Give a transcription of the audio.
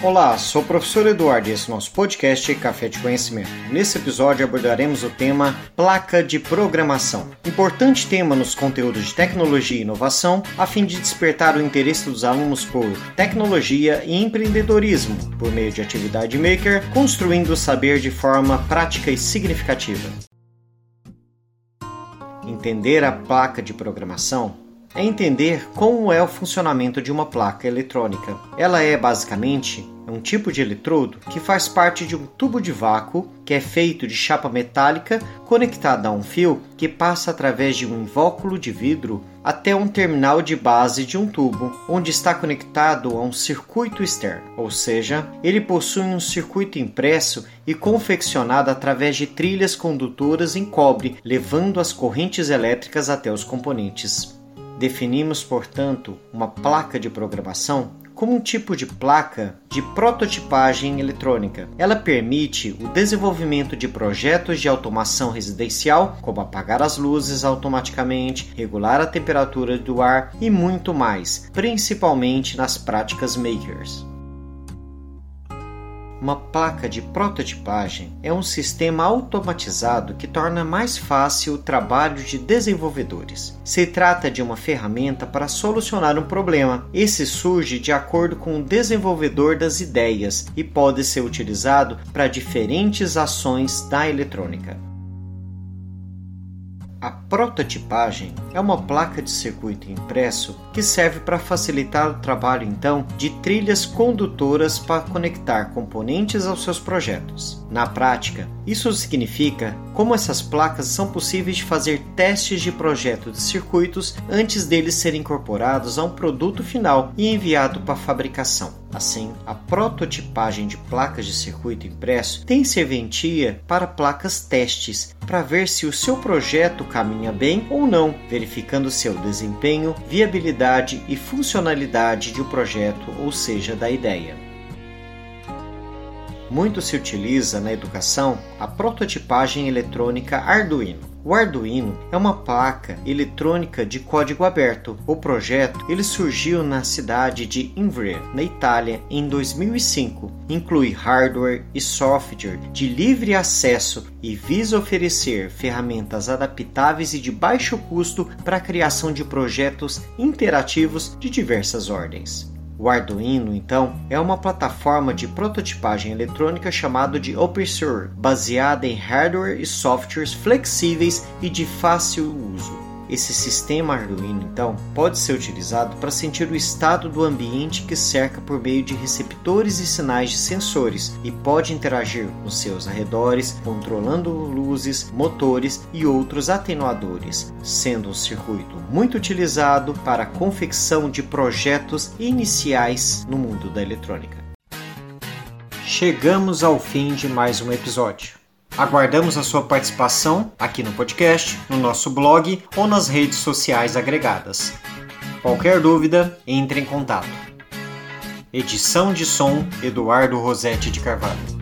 Olá, sou o professor Eduardo e esse é o nosso podcast Café de Conhecimento. Nesse episódio abordaremos o tema placa de programação. Importante tema nos conteúdos de tecnologia e inovação, a fim de despertar o interesse dos alunos por tecnologia e empreendedorismo, por meio de atividade maker, construindo o saber de forma prática e significativa. Entender a placa de programação é entender como é o funcionamento de uma placa eletrônica. Ela é basicamente um tipo de eletrodo que faz parte de um tubo de vácuo que é feito de chapa metálica conectada a um fio que passa através de um invólucro de vidro até um terminal de base de um tubo, onde está conectado a um circuito externo, ou seja, ele possui um circuito impresso e confeccionado através de trilhas condutoras em cobre, levando as correntes elétricas até os componentes. Definimos, portanto, uma placa de programação como um tipo de placa de prototipagem eletrônica. Ela permite o desenvolvimento de projetos de automação residencial, como apagar as luzes automaticamente, regular a temperatura do ar e muito mais, principalmente nas práticas makers. Uma placa de prototipagem é um sistema automatizado que torna mais fácil o trabalho de desenvolvedores. Se trata de uma ferramenta para solucionar um problema. Esse surge de acordo com o desenvolvedor das ideias e pode ser utilizado para diferentes ações da eletrônica. A prototipagem é uma placa de circuito impresso que serve para facilitar o trabalho então de trilhas condutoras para conectar componentes aos seus projetos. Na prática, isso significa como essas placas são possíveis de fazer testes de projeto de circuitos antes deles serem incorporados a um produto final e enviado para fabricação. Assim, a prototipagem de placas de circuito impresso tem serventia para placas testes para ver se o seu projeto caminha bem ou não, verificando seu desempenho, viabilidade e funcionalidade de um projeto, ou seja, da ideia. Muito se utiliza na educação a prototipagem eletrônica Arduino. O Arduino é uma placa eletrônica de código aberto. O projeto ele surgiu na cidade de Ivrea, na Itália, em 2005. Inclui hardware e software de livre acesso e visa oferecer ferramentas adaptáveis e de baixo custo para a criação de projetos interativos de diversas ordens. O Arduino, então, é uma plataforma de prototipagem eletrônica chamada de OpenSURE, baseada em hardware e softwares flexíveis e de fácil uso. Esse sistema Arduino, então, pode ser utilizado para sentir o estado do ambiente que cerca por meio de receptores e sinais de sensores e pode interagir com seus arredores, controlando luzes, motores e outros atenuadores, sendo um circuito muito utilizado para a confecção de projetos iniciais no mundo da eletrônica. Chegamos ao fim de mais um episódio. Aguardamos a sua participação aqui no podcast, no nosso blog ou nas redes sociais agregadas. Qualquer dúvida, entre em contato. Edição de som Eduardo Rosetti de Carvalho.